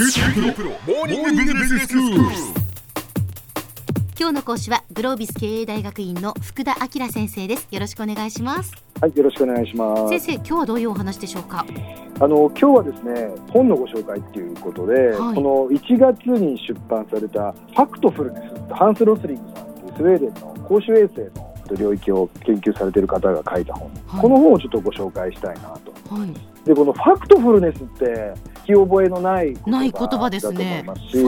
今日の講師はグロービス経営大学院の福田明先生ですよろしくお願いしますはい、よろしくお願いします。先生今日はどういうお話でしょうか？あの今日はですね、本のご紹介ということで、はいこの1月に出版されたファクトフルネス、ハンス・ロスリングさんというスウェーデンの公衆衛生の領域を研究されている方が書いた本、はいこの本をちょっとご紹介したいなと。はいでこのファクトフルネスって聞き覚えのない言ない葉言葉ですね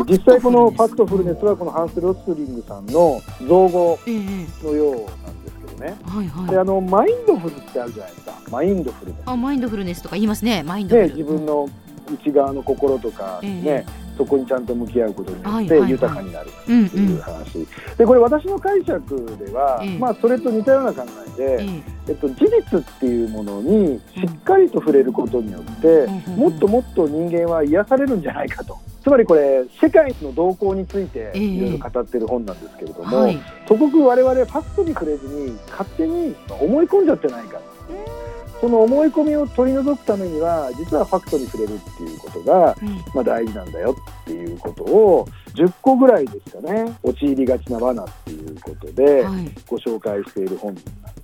実際このファクトフルネスはこのハンス・ロスリングさんの造語ええのようなんですけどね。はいはいであのマインドフルってあるじゃないですか。マインドフルネス。あマインドフルネスとか言いますねマインドフね、ル、自分の内側の心とか、ねえ。えそこにちゃんと向き合うことによって豊かになるうんっていう話、でこれ私の解釈では、ええ。まあ、それと似たような考えで、ええ。えっと、事実っていうものにしっかりと触れることによって、うんもっともっと人間は癒されるんじゃないかと。つまりこれ世界の動向についてええ。いろいろ語ってる本なんですけれども、はい。とごく我々ファクトに触れずに勝手に思い込んじゃってないか、その思い込みを取り除くためには実はファクトに触れるっていうことが、うん。まあ、大事なんだよっていうことを10個ぐらいですかね陥りがちな罠っていうことではい。ご紹介している本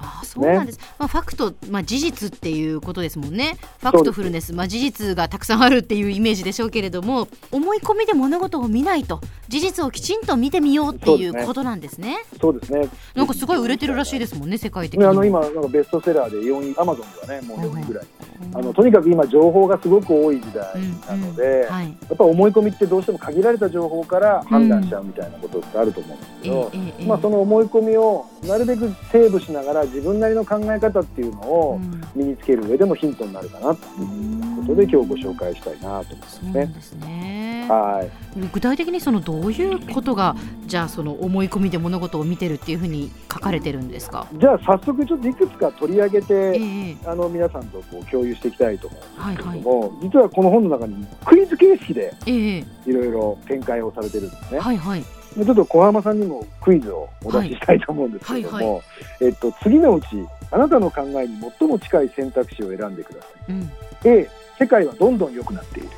あそうなんです、まあ、ファクト、まあ、事実っていうことですもんね。ファクトフルネス、まあ、事実がたくさんあるっていうイメージでしょうけれども思い込みで物事を見ないと事実をきちんと見てみようっていそうことなんですね。そうですね。なんかすごい売れてるらしいですもんね世界的に。あの今なんかベストセラーで4位アマゾンではねもう4位ぐらい、うんあのとにかく今情報がすごく多い時代なので、やっぱ思い込みってどうしても限られた情報から判断しちゃうみたいなことってあると思うんですけど、まあ、その思い込みをなるべくセーブしながら自分なりの考え方っていうのをうん。身につける上でもヒントになるかなっていうことで今日ご紹介したいなと思いますね。すね。はい。具体的にそのどういうことがじゃあその思い込みで物事を見てるっていうふうに書かれてるんですか、じゃあ早速ちょっといくつか取り上げえて、え。あの皆さんとこう共有していきたいと思うんはいはいですけども、実はこの本の中にクイズ形式でええ。いろいろ展開をされてるんですね。はいはい。でちょっと小浜さんにもクイズをお出ししたいと思うんですけれども、はいはえっと、次のうちあなたの考えに最も近い選択肢を選んでください。うん。A 世界はどんどん良くなっている。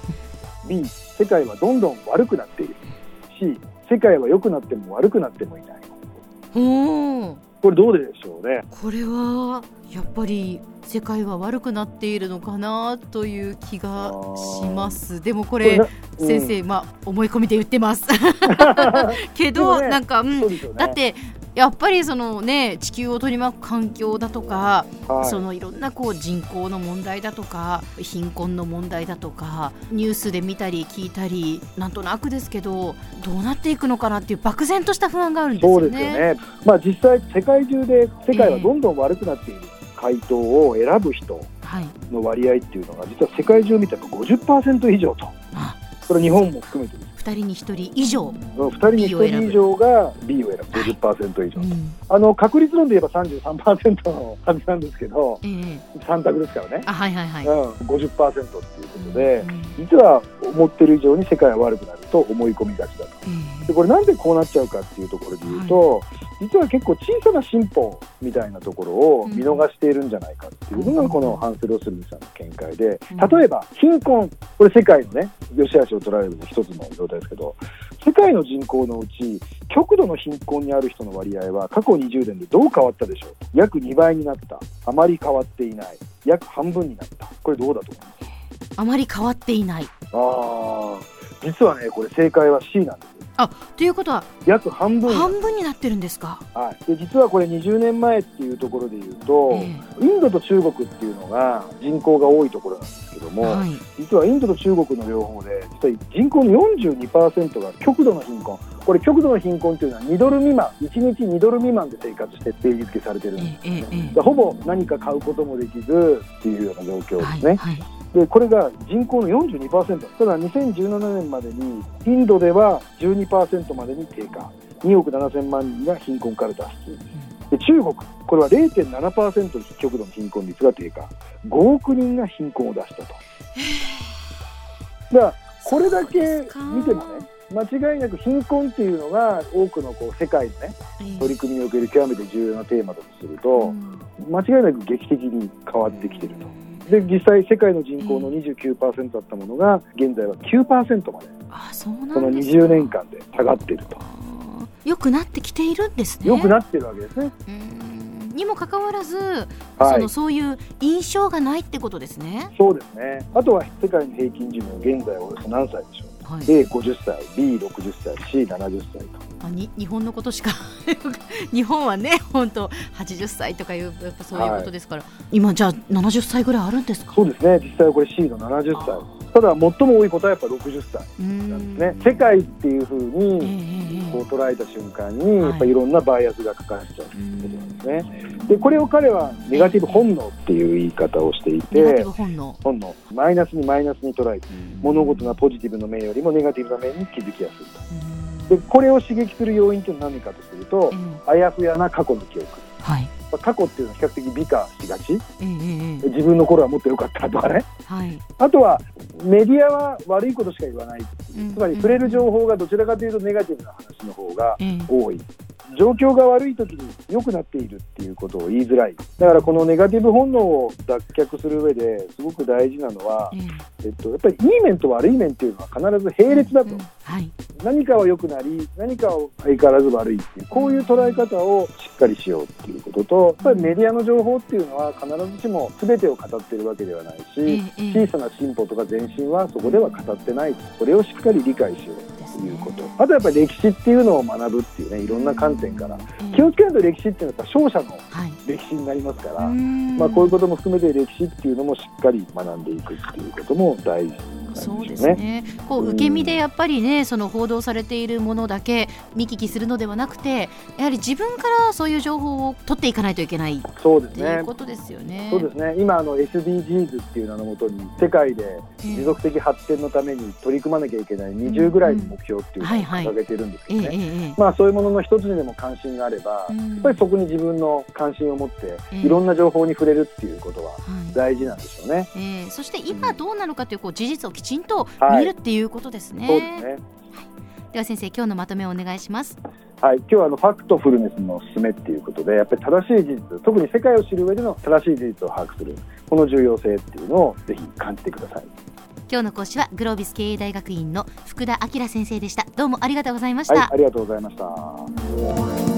B 世界はどんどん悪くなっている。C 世界は良くなっても悪くなってもいない。ほうこれどうでしょうね。これはやっぱり世界は悪くなっているのかなという気がします。でもこれこれな先生、まあ思い込みで言ってます。けど、ねなんか、うん。ね。だってやっぱりそのね地球を取り巻く環境だとか、はい。そのいろんなこう人口の問題だとか貧困の問題だとかニュースで見たり聞いたりなんとなくですけどどうなっていくのかなっていう漠然とした不安があるんですそうよね。ですよね、まあ、実際世界中で世界はどんどん悪くなっている回答を選ぶ人はい、の割合っていうのが実は世界中見ても50%以上と。あこれ日本も含めてです2人に1人以上、2人に1人以上が B を選ぶ。50%以上、うんあの確率論で言えば33%のはずなんですけどええ。3択ですからね、あはいはいはい。うん、50%っていうことで、うん。実は思ってる以上に世界は悪くなると思い込みがちだと。えでこれなんでこうなっちゃうかっていうところで言うと、実は結構小さな進歩みたいなところを見逃しているんじゃないかっていうのがこのハンス・ロスリンさんの見解でうん。例えば貧困これ世界のね良し悪しを捉える一つの状態ですけど世界の人口のうち極度の貧困にある人の割合は過去20年でどう変わったでしょう？約2倍になった。あまり変わっていない。約半分になった。これどうだと思います？あまり変わっていない。あー。実はねこれ正解は C なんですよ。ということは約半分。になっ半分になってるんですか？たはい、で実はこれ20年前っていうところで言うと、えインドと中国っていうのが人口が多いところなんですけどえも、はい。実はインドと中国の両方で実は人口の42%が極度の貧困。これ極度の貧困っていうのは2ドル未満1日2ドル未満で生活して定義付けされてるんですえええええでほぼ何か買うこともできずっていうような状況えですね、はいはい。でこれが人口の42%ただ2017年までにインドでは12%までに低下。2億7000万人が貧困から脱出。で中国。これは0.7%極度の貧困率が低下。5億人が貧困を出したと。だからこれだけ見てもね間違いなく貧困っていうのが多くのこう世界のね取り組みにおける極めて重要なテーマだとすると、間違いなく劇的に変わってきてると。で実際世界の人口の29%だったものが現在は9%までそうなんですその20年間で下がっていると、良くなってきているんですね。良くなってるわけですね。うんにもかかわらず、はいそのそういう印象がないってことですね。そうですね。あとは世界の平均寿命、現在およそ何歳でしょう。はい、A50 歳、B60 歳、C70 歳と。あに日本のことしか 日本はね本当80歳とかいうやっぱそういうことですから、今じゃあ70歳ぐらいあるんですか？そうですね。実際はこれ C の70歳。ただ最も多いことはやっぱ60歳なんですね。世界っていうふうええにええこう捉えた瞬間に、はいやっぱいろんなバイアスがかかっちゃうってことなんですね。で、これを彼はネガティブ本能っていう言い方をしていてブ、本能。本能、マイナスにマイナスに捉えて、物事がポジティブの面よりもネガティブな面に気づきやすいと。で、これを刺激する要因っていうのは何かとするとえ、えあやふやな過去の記憶。はい。まあ過去っていうのは比較的美化しがち。ええええ自分の頃はもっと良かったとかね。はい。あとはメディアは悪いことしか言わない。うんつまり触れる情報がどちらかというとネガティブな話の方がええ多い。状況が悪い時に良くなっているっていうことを言いづらい。だからこのネガティブ本能を脱却する上ですごく大事なのは、えええっと、やっぱりいい面と悪い面っていうのは必ず並列だと。うんはい。何かは良くなり、何かは相変わらず悪いっていう、こういう捉え方をしっかりしようっていうことと、やっぱりメディアの情報っていうのは必ずしも全てを語ってるわけではないし、小さな進歩とか前進はそこでは語ってない。これをしっかり理解しようということ。あとやっぱり歴史っていうのを学ぶっていうね、いろんな観点から。ええ気をつけないと歴史っていうのは勝者のはい。歴史になりますから、まあこういうことも含めて歴史っていうのもしっかり学んでいくっていうことも大事そううですね。こう受け身でやっぱりね、その報道されているものだけ見聞きするのではなくて、やはり自分からそういう情報を取っていかないといけないっそうですね。ていう。ことですよね。そうですね。今あの SDGs っていう名のもとに世界でええ。持続的発展のために取り組まなきゃいけない20ぐらいの目標っていうのを掲げてるんですけええどね、えええ。まあそういうものの一つにでも関心があれば、えうん。やっぱりそこに自分の関心を持ってええ。いろんな情報に触れるっていうことははい。大事なんでしょうね。えーそして今どうなのかというこう事実をきちんとはい見るっていうことですね。そうですね。では先生今日のまとめをお願いします。はい、今日はあのファクトフルネスのおすすめっていうことでやっぱり正しい事実特に世界を知る上での正しい事実を把握するこの重要性っていうのをぜひ感じてください。今日の講師はグロービス経営大学院の福田明先生でした。どうもありがとうございました。はい、ありがとうございました。